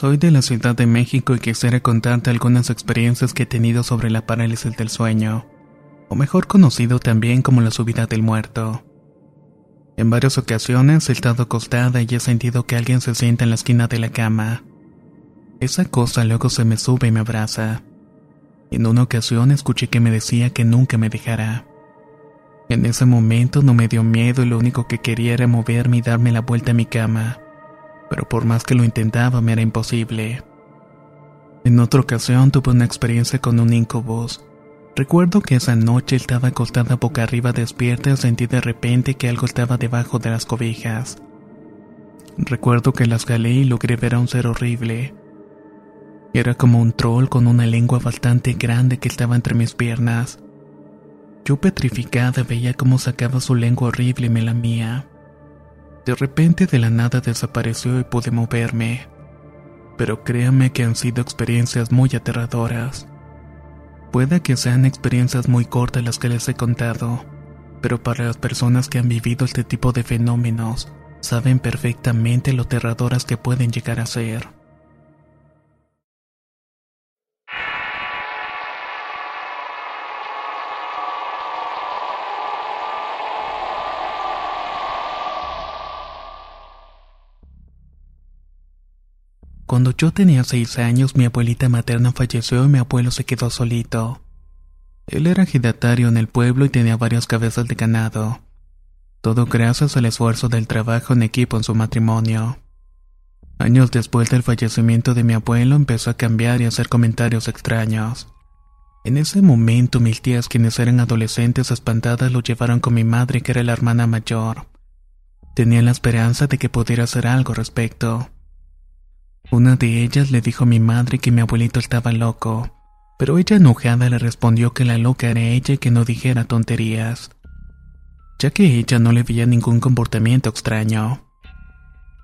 Soy de la Ciudad de México y quisiera contarte algunas experiencias que he tenido sobre la parálisis del sueño, o mejor conocido también como la subida del muerto. En varias ocasiones he estado acostada y he sentido que alguien se sienta en la esquina de la cama. Esa cosa luego se me sube y me abraza. En una ocasión escuché que me decía que nunca me dejara. En ese momento no me dio miedo y lo único que quería era moverme y darme la vuelta a mi cama pero por más que lo intentaba me era imposible. En otra ocasión tuve una experiencia con un incubus. Recuerdo que esa noche estaba acostada boca arriba despierta y sentí de repente que algo estaba debajo de las cobijas. Recuerdo que las jalé y logré ver a un ser horrible. Era como un troll con una lengua bastante grande que estaba entre mis piernas. Yo petrificada veía cómo sacaba su lengua horrible y me lamía. De repente de la nada desapareció y pude moverme. Pero créame que han sido experiencias muy aterradoras. Puede que sean experiencias muy cortas las que les he contado, pero para las personas que han vivido este tipo de fenómenos, saben perfectamente lo aterradoras que pueden llegar a ser. Cuando yo tenía seis años, mi abuelita materna falleció y mi abuelo se quedó solito. Él era ejidatario en el pueblo y tenía varias cabezas de ganado. Todo gracias al esfuerzo del trabajo en equipo en su matrimonio. Años después del fallecimiento de mi abuelo empezó a cambiar y a hacer comentarios extraños. En ese momento mis tías, quienes eran adolescentes espantadas, lo llevaron con mi madre, que era la hermana mayor. Tenía la esperanza de que pudiera hacer algo al respecto. Una de ellas le dijo a mi madre que mi abuelito estaba loco, pero ella enojada le respondió que la loca era ella y que no dijera tonterías, ya que ella no le veía ningún comportamiento extraño.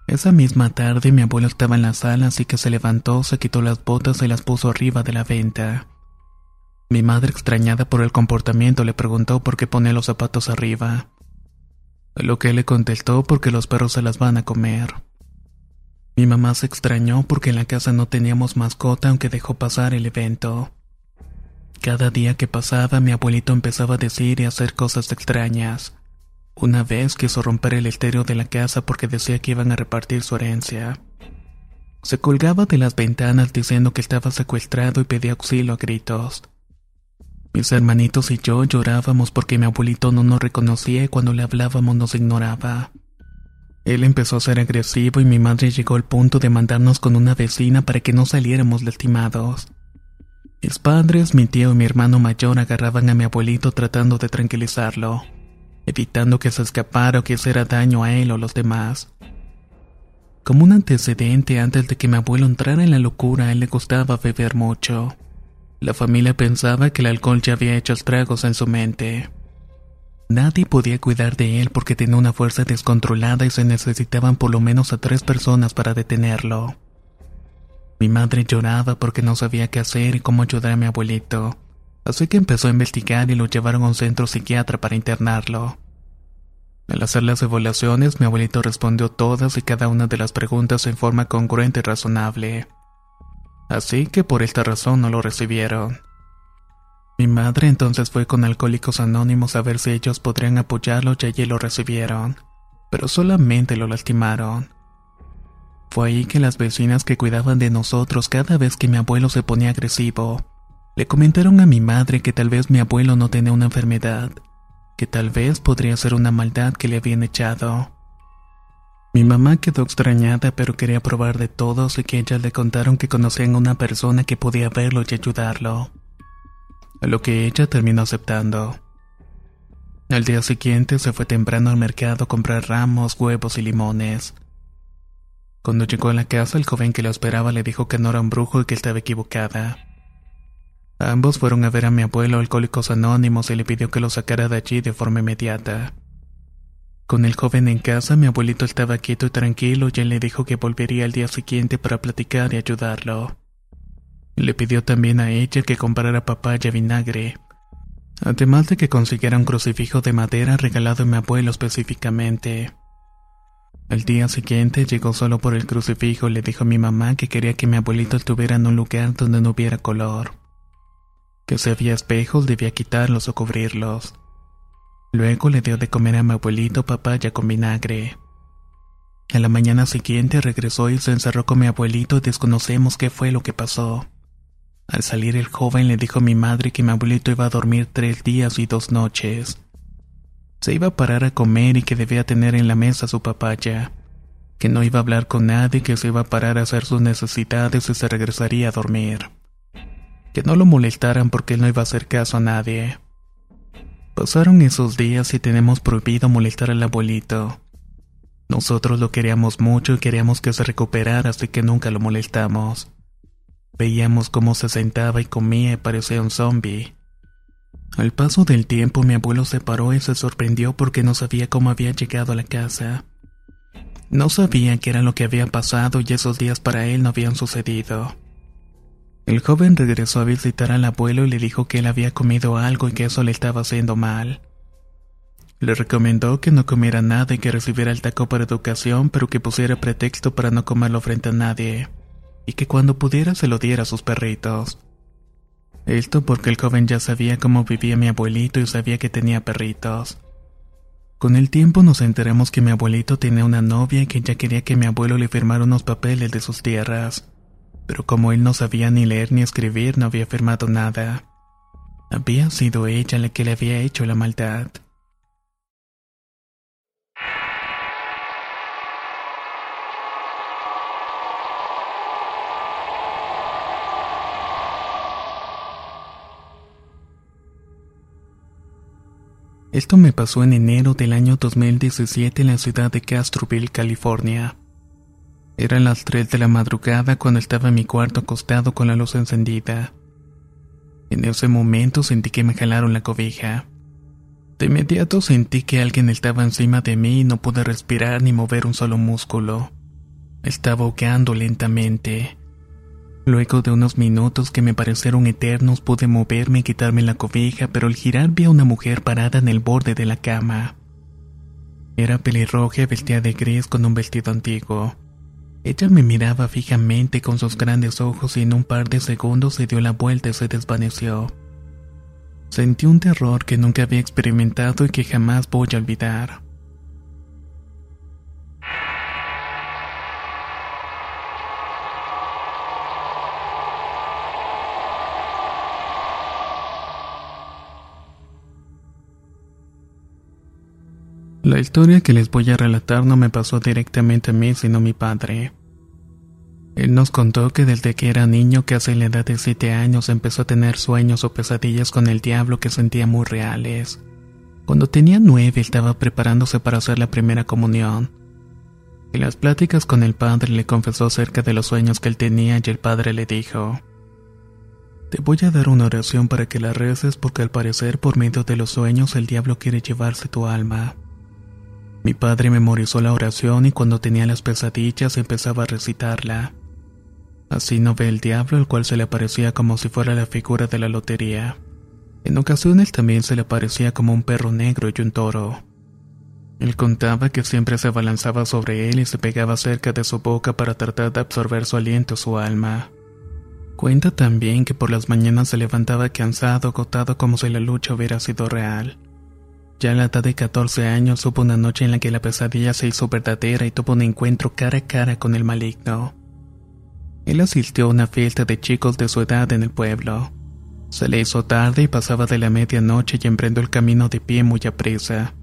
Esa misma tarde mi abuelo estaba en la sala así que se levantó, se quitó las botas y las puso arriba de la venta. Mi madre extrañada por el comportamiento le preguntó por qué pone los zapatos arriba. lo que él le contestó porque los perros se las van a comer. Mi mamá se extrañó porque en la casa no teníamos mascota aunque dejó pasar el evento. Cada día que pasaba mi abuelito empezaba a decir y hacer cosas extrañas. Una vez quiso romper el estéreo de la casa porque decía que iban a repartir su herencia. Se colgaba de las ventanas diciendo que estaba secuestrado y pedía auxilio a gritos. Mis hermanitos y yo llorábamos porque mi abuelito no nos reconocía y cuando le hablábamos nos ignoraba. Él empezó a ser agresivo y mi madre llegó al punto de mandarnos con una vecina para que no saliéramos lastimados. Mis padres, mi tío y mi hermano mayor agarraban a mi abuelito tratando de tranquilizarlo, evitando que se escapara o que hiciera daño a él o los demás. Como un antecedente, antes de que mi abuelo entrara en la locura, a él le gustaba beber mucho. La familia pensaba que el alcohol ya había hecho estragos en su mente. Nadie podía cuidar de él porque tenía una fuerza descontrolada y se necesitaban por lo menos a tres personas para detenerlo. Mi madre lloraba porque no sabía qué hacer y cómo ayudar a mi abuelito, así que empezó a investigar y lo llevaron a un centro psiquiatra para internarlo. Al hacer las evaluaciones, mi abuelito respondió todas y cada una de las preguntas en forma congruente y razonable. Así que por esta razón no lo recibieron. Mi madre entonces fue con Alcohólicos Anónimos a ver si ellos podrían apoyarlo y allí lo recibieron, pero solamente lo lastimaron. Fue ahí que las vecinas que cuidaban de nosotros cada vez que mi abuelo se ponía agresivo, le comentaron a mi madre que tal vez mi abuelo no tenía una enfermedad, que tal vez podría ser una maldad que le habían echado. Mi mamá quedó extrañada pero quería probar de todos y que ellas le contaron que conocían a una persona que podía verlo y ayudarlo. A lo que ella terminó aceptando. Al día siguiente se fue temprano al mercado a comprar ramos, huevos y limones. Cuando llegó a la casa, el joven que la esperaba le dijo que no era un brujo y que estaba equivocada. Ambos fueron a ver a mi abuelo Alcohólicos Anónimos y le pidió que lo sacara de allí de forma inmediata. Con el joven en casa, mi abuelito estaba quieto y tranquilo y él le dijo que volvería al día siguiente para platicar y ayudarlo. Le pidió también a ella que comprara papaya vinagre, además de que consiguiera un crucifijo de madera regalado a mi abuelo específicamente. El día siguiente llegó solo por el crucifijo y le dijo a mi mamá que quería que mi abuelito estuviera en un lugar donde no hubiera color. Que si había espejos debía quitarlos o cubrirlos. Luego le dio de comer a mi abuelito papaya con vinagre. A la mañana siguiente regresó y se encerró con mi abuelito y desconocemos qué fue lo que pasó. Al salir el joven le dijo a mi madre que mi abuelito iba a dormir tres días y dos noches se iba a parar a comer y que debía tener en la mesa su papaya, que no iba a hablar con nadie, que se iba a parar a hacer sus necesidades y se regresaría a dormir. Que no lo molestaran porque él no iba a hacer caso a nadie. Pasaron esos días y tenemos prohibido molestar al abuelito. Nosotros lo queríamos mucho y queríamos que se recuperara, así que nunca lo molestamos. Veíamos cómo se sentaba y comía y parecía un zombie. Al paso del tiempo mi abuelo se paró y se sorprendió porque no sabía cómo había llegado a la casa. No sabía qué era lo que había pasado y esos días para él no habían sucedido. El joven regresó a visitar al abuelo y le dijo que él había comido algo y que eso le estaba haciendo mal. Le recomendó que no comiera nada y que recibiera el taco para educación, pero que pusiera pretexto para no comerlo frente a nadie, y que cuando pudiera se lo diera a sus perritos. Esto porque el joven ya sabía cómo vivía mi abuelito y sabía que tenía perritos. Con el tiempo nos enteramos que mi abuelito tenía una novia y que ya quería que mi abuelo le firmara unos papeles de sus tierras. Pero como él no sabía ni leer ni escribir, no había firmado nada. Había sido ella la que le había hecho la maldad. Esto me pasó en enero del año 2017 en la ciudad de Castroville, California. Eran las 3 de la madrugada cuando estaba en mi cuarto acostado con la luz encendida. En ese momento sentí que me jalaron la cobija. De inmediato sentí que alguien estaba encima de mí y no pude respirar ni mover un solo músculo. Estaba ahogando lentamente. Luego de unos minutos que me parecieron eternos pude moverme y quitarme la cobija, pero al girar vi a una mujer parada en el borde de la cama. Era pelirroja y vestida de gris con un vestido antiguo. Ella me miraba fijamente con sus grandes ojos y en un par de segundos se dio la vuelta y se desvaneció. Sentí un terror que nunca había experimentado y que jamás voy a olvidar. La historia que les voy a relatar no me pasó directamente a mí, sino a mi padre. Él nos contó que desde que era niño, casi a la edad de 7 años, empezó a tener sueños o pesadillas con el diablo que sentía muy reales. Cuando tenía nueve estaba preparándose para hacer la primera comunión. En las pláticas con el padre le confesó acerca de los sueños que él tenía y el padre le dijo, Te voy a dar una oración para que la reces porque al parecer por medio de los sueños el diablo quiere llevarse tu alma. Mi padre memorizó la oración y cuando tenía las pesadillas empezaba a recitarla. Así no ve el diablo, el cual se le aparecía como si fuera la figura de la lotería. En ocasiones también se le aparecía como un perro negro y un toro. Él contaba que siempre se abalanzaba sobre él y se pegaba cerca de su boca para tratar de absorber su aliento su alma. Cuenta también que por las mañanas se levantaba cansado, agotado como si la lucha hubiera sido real. Ya a la edad de 14 años hubo una noche en la que la pesadilla se hizo verdadera y tuvo un encuentro cara a cara con el maligno. Él asistió a una fiesta de chicos de su edad en el pueblo. Se le hizo tarde y pasaba de la medianoche y emprendió el camino de pie muy aprisa.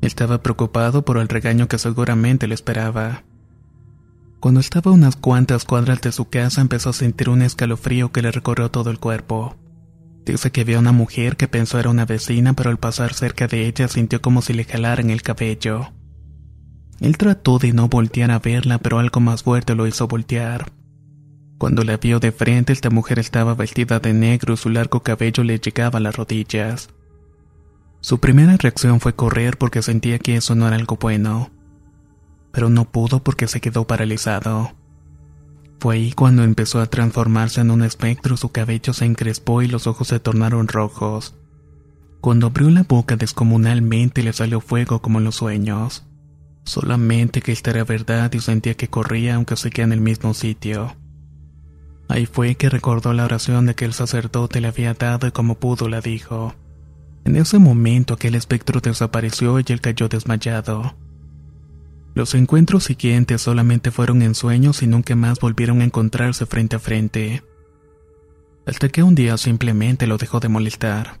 Estaba preocupado por el regaño que seguramente le esperaba. Cuando estaba a unas cuantas cuadras de su casa empezó a sentir un escalofrío que le recorrió todo el cuerpo. Dice que vio a una mujer que pensó era una vecina, pero al pasar cerca de ella sintió como si le jalaran el cabello. Él trató de no voltear a verla, pero algo más fuerte lo hizo voltear. Cuando la vio de frente, esta mujer estaba vestida de negro y su largo cabello le llegaba a las rodillas. Su primera reacción fue correr porque sentía que eso no era algo bueno pero no pudo porque se quedó paralizado. Fue ahí cuando empezó a transformarse en un espectro, su cabello se encrespó y los ojos se tornaron rojos. Cuando abrió la boca descomunalmente le salió fuego como en los sueños. Solamente que esta era verdad y sentía que corría aunque seguía en el mismo sitio. Ahí fue que recordó la oración de que el sacerdote le había dado y como pudo la dijo. En ese momento aquel espectro desapareció y él cayó desmayado. Los encuentros siguientes solamente fueron en sueños y nunca más volvieron a encontrarse frente a frente. Hasta que un día simplemente lo dejó de molestar.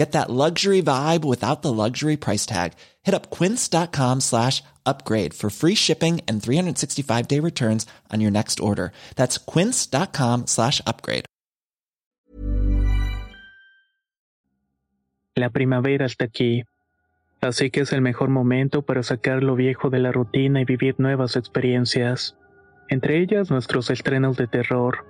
Get that luxury vibe without the luxury price tag. Hit up quince.com slash upgrade for free shipping and 365 day returns on your next order. That's quince.com slash upgrade. La primavera está aquí. Así que es el mejor momento para sacar lo viejo de la rutina y vivir nuevas experiencias. Entre ellas nuestros estrenos de terror.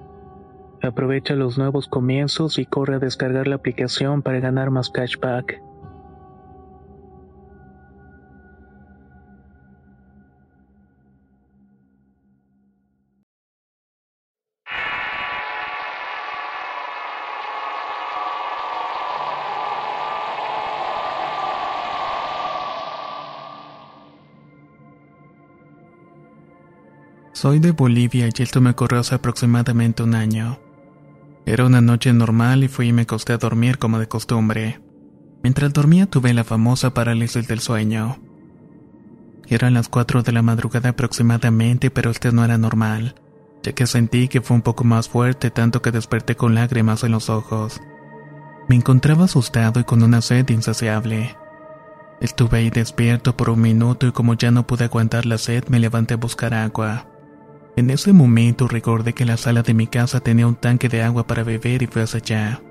Aprovecha los nuevos comienzos y corre a descargar la aplicación para ganar más cashback. Soy de Bolivia y esto me ocurrió hace aproximadamente un año. Era una noche normal y fui y me acosté a dormir como de costumbre. Mientras dormía tuve la famosa parálisis del sueño. Eran las 4 de la madrugada aproximadamente, pero este no era normal, ya que sentí que fue un poco más fuerte tanto que desperté con lágrimas en los ojos. Me encontraba asustado y con una sed insaciable. Estuve ahí despierto por un minuto y como ya no pude aguantar la sed me levanté a buscar agua. En ese momento recordé que la sala de mi casa tenía un tanque de agua para beber y fui hacia allá.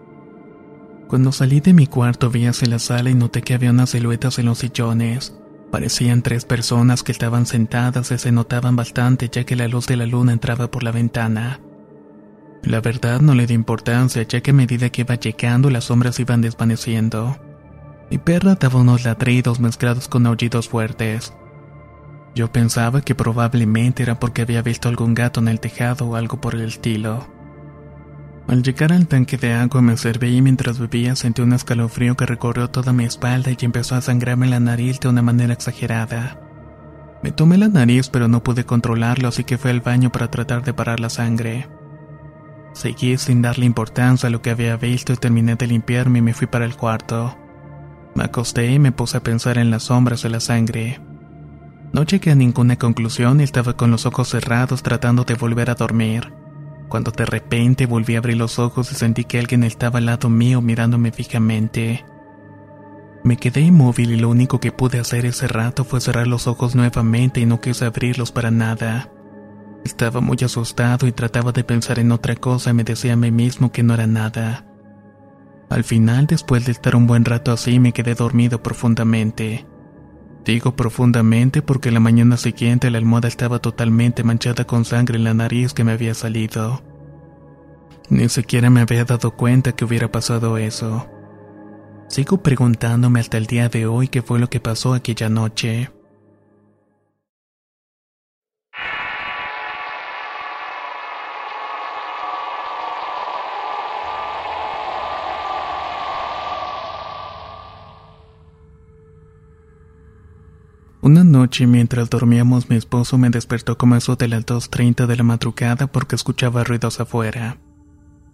Cuando salí de mi cuarto vi hacia la sala y noté que había unas siluetas en los sillones. Parecían tres personas que estaban sentadas y se notaban bastante ya que la luz de la luna entraba por la ventana. La verdad no le di importancia ya que a medida que iba llegando las sombras iban desvaneciendo. Mi perra daba unos ladridos mezclados con aullidos fuertes. Yo pensaba que probablemente era porque había visto algún gato en el tejado o algo por el estilo. Al llegar al tanque de agua me serví y mientras bebía sentí un escalofrío que recorrió toda mi espalda y empezó a sangrarme la nariz de una manera exagerada. Me tomé la nariz pero no pude controlarlo así que fui al baño para tratar de parar la sangre. Seguí sin darle importancia a lo que había visto y terminé de limpiarme y me fui para el cuarto. Me acosté y me puse a pensar en las sombras de la sangre. No llegué a ninguna conclusión y estaba con los ojos cerrados tratando de volver a dormir, cuando de repente volví a abrir los ojos y sentí que alguien estaba al lado mío mirándome fijamente. Me quedé inmóvil y lo único que pude hacer ese rato fue cerrar los ojos nuevamente y no quise abrirlos para nada. Estaba muy asustado y trataba de pensar en otra cosa y me decía a mí mismo que no era nada. Al final, después de estar un buen rato así, me quedé dormido profundamente. Digo profundamente porque la mañana siguiente la almohada estaba totalmente manchada con sangre en la nariz que me había salido. Ni siquiera me había dado cuenta que hubiera pasado eso. Sigo preguntándome hasta el día de hoy qué fue lo que pasó aquella noche. Una noche mientras dormíamos mi esposo me despertó como eso de las 2.30 de la madrugada porque escuchaba ruidos afuera.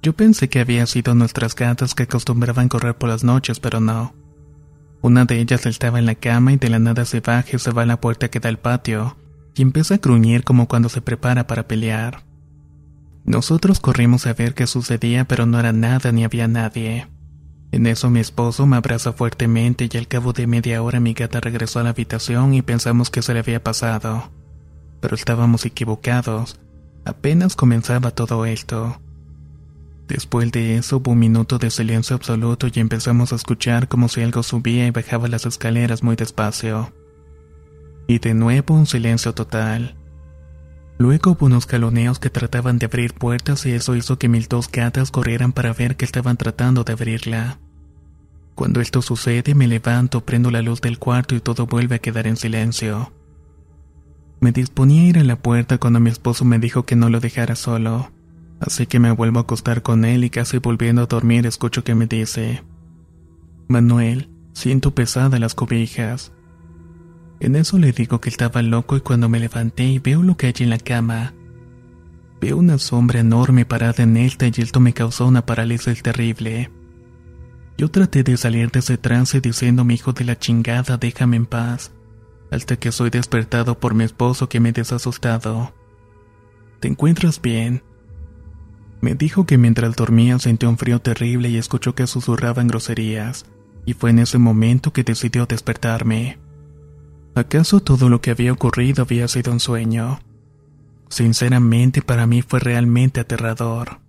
Yo pensé que había sido nuestras gatas que acostumbraban correr por las noches, pero no. Una de ellas estaba en la cama y de la nada se baja y se va a la puerta que da al patio, y empieza a gruñir como cuando se prepara para pelear. Nosotros corrimos a ver qué sucedía, pero no era nada ni había nadie. En eso mi esposo me abraza fuertemente y al cabo de media hora mi gata regresó a la habitación y pensamos que se le había pasado. Pero estábamos equivocados. Apenas comenzaba todo esto. Después de eso hubo un minuto de silencio absoluto y empezamos a escuchar como si algo subía y bajaba las escaleras muy despacio. Y de nuevo un silencio total. Luego hubo unos caloneos que trataban de abrir puertas y eso hizo que mis dos gatas corrieran para ver que estaban tratando de abrirla. Cuando esto sucede me levanto, prendo la luz del cuarto y todo vuelve a quedar en silencio. Me disponía a ir a la puerta cuando mi esposo me dijo que no lo dejara solo, así que me vuelvo a acostar con él y casi volviendo a dormir escucho que me dice, Manuel, siento pesada las cobijas. En eso le digo que estaba loco y cuando me levanté y veo lo que hay en la cama, veo una sombra enorme parada en él y esto me causó una parálisis terrible. Yo traté de salir de ese trance diciendo mi hijo de la chingada, déjame en paz, hasta que soy despertado por mi esposo que me desasustado. ¿Te encuentras bien? Me dijo que mientras dormía sentía un frío terrible y escuchó que susurraban groserías, y fue en ese momento que decidió despertarme. ¿Acaso todo lo que había ocurrido había sido un sueño? Sinceramente para mí fue realmente aterrador.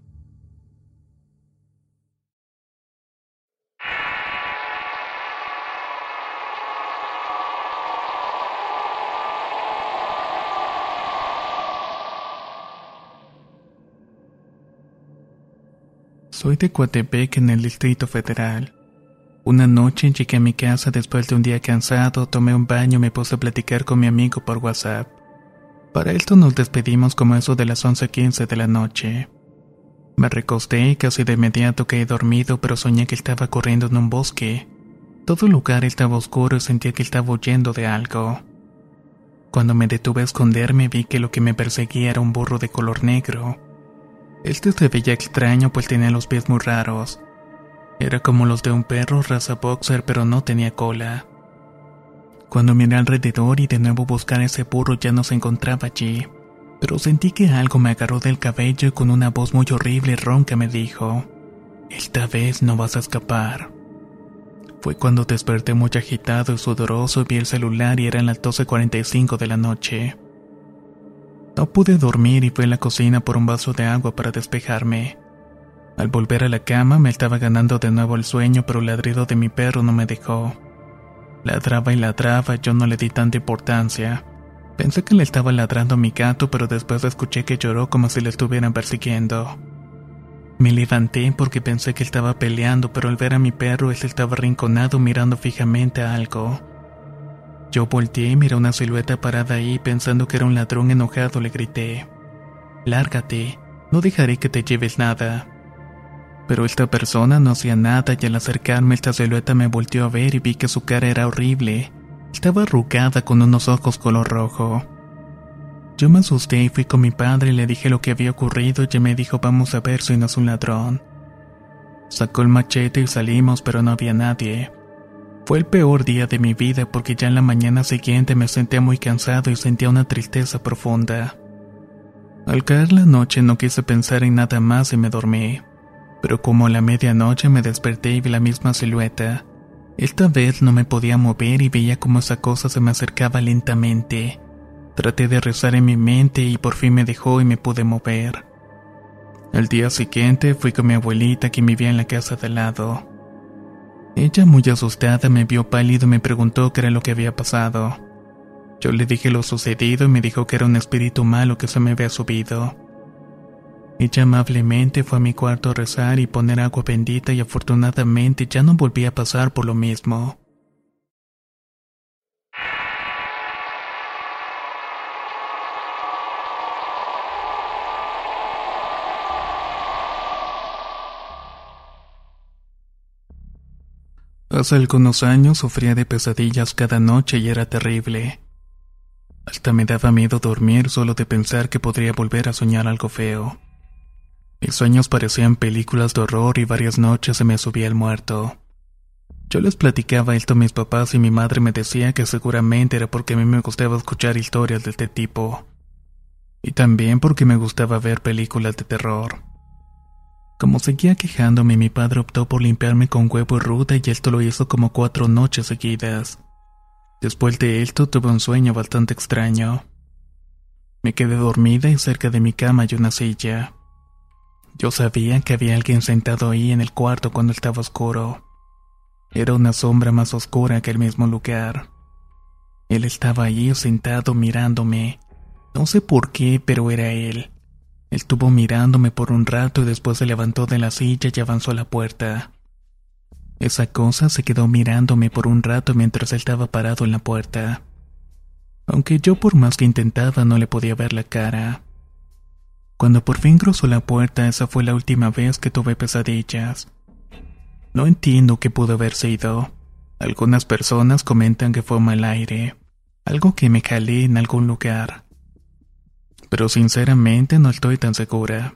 Soy de Coatepec en el Distrito Federal. Una noche llegué a mi casa después de un día cansado, tomé un baño y me puse a platicar con mi amigo por WhatsApp. Para esto nos despedimos como eso de las 11.15 de la noche. Me recosté y casi de inmediato caí dormido, pero soñé que estaba corriendo en un bosque. Todo el lugar estaba oscuro y sentía que estaba huyendo de algo. Cuando me detuve a esconderme vi que lo que me perseguía era un burro de color negro. Este se veía extraño pues tenía los pies muy raros. Era como los de un perro raza boxer pero no tenía cola. Cuando miré alrededor y de nuevo buscar ese burro ya no se encontraba allí, pero sentí que algo me agarró del cabello y con una voz muy horrible y ronca me dijo, esta vez no vas a escapar. Fue cuando desperté muy agitado y sudoroso vi el celular y eran las 12.45 de la noche. No pude dormir y fui a la cocina por un vaso de agua para despejarme. Al volver a la cama me estaba ganando de nuevo el sueño, pero el ladrido de mi perro no me dejó. Ladraba y ladraba, yo no le di tanta importancia. Pensé que le estaba ladrando a mi gato, pero después escuché que lloró como si le estuvieran persiguiendo. Me levanté porque pensé que estaba peleando, pero al ver a mi perro, él estaba arrinconado mirando fijamente a algo. Yo volteé y miré una silueta parada ahí, pensando que era un ladrón enojado, le grité. Lárgate, no dejaré que te lleves nada. Pero esta persona no hacía nada y al acercarme esta silueta me volteó a ver y vi que su cara era horrible. Estaba arrugada con unos ojos color rojo. Yo me asusté y fui con mi padre y le dije lo que había ocurrido y me dijo vamos a ver si no es un ladrón. Sacó el machete y salimos pero no había nadie. Fue el peor día de mi vida porque ya en la mañana siguiente me sentía muy cansado y sentía una tristeza profunda. Al caer la noche no quise pensar en nada más y me dormí. Pero como a la medianoche me desperté y vi la misma silueta. Esta vez no me podía mover y veía como esa cosa se me acercaba lentamente. Traté de rezar en mi mente y por fin me dejó y me pude mover. Al día siguiente fui con mi abuelita que vivía en la casa de al lado. Ella muy asustada me vio pálido y me preguntó qué era lo que había pasado. Yo le dije lo sucedido y me dijo que era un espíritu malo que se me había subido. Ella amablemente fue a mi cuarto a rezar y poner agua bendita y afortunadamente ya no volví a pasar por lo mismo. Hace algunos años sufría de pesadillas cada noche y era terrible. Hasta me daba miedo dormir solo de pensar que podría volver a soñar algo feo. Mis sueños parecían películas de horror y varias noches se me subía el muerto. Yo les platicaba esto a mis papás y mi madre me decía que seguramente era porque a mí me gustaba escuchar historias de este tipo. Y también porque me gustaba ver películas de terror. Como seguía quejándome, mi padre optó por limpiarme con huevo y ruda y esto lo hizo como cuatro noches seguidas. Después de esto tuve un sueño bastante extraño. Me quedé dormida y cerca de mi cama hay una silla. Yo sabía que había alguien sentado ahí en el cuarto cuando estaba oscuro. Era una sombra más oscura que el mismo lugar. Él estaba allí sentado mirándome. No sé por qué, pero era él. Estuvo mirándome por un rato y después se levantó de la silla y avanzó a la puerta. Esa cosa se quedó mirándome por un rato mientras él estaba parado en la puerta. Aunque yo por más que intentaba no le podía ver la cara. Cuando por fin cruzó la puerta, esa fue la última vez que tuve pesadillas. No entiendo qué pudo haber sido. Algunas personas comentan que fue mal aire, algo que me jalé en algún lugar pero sinceramente no estoy tan segura.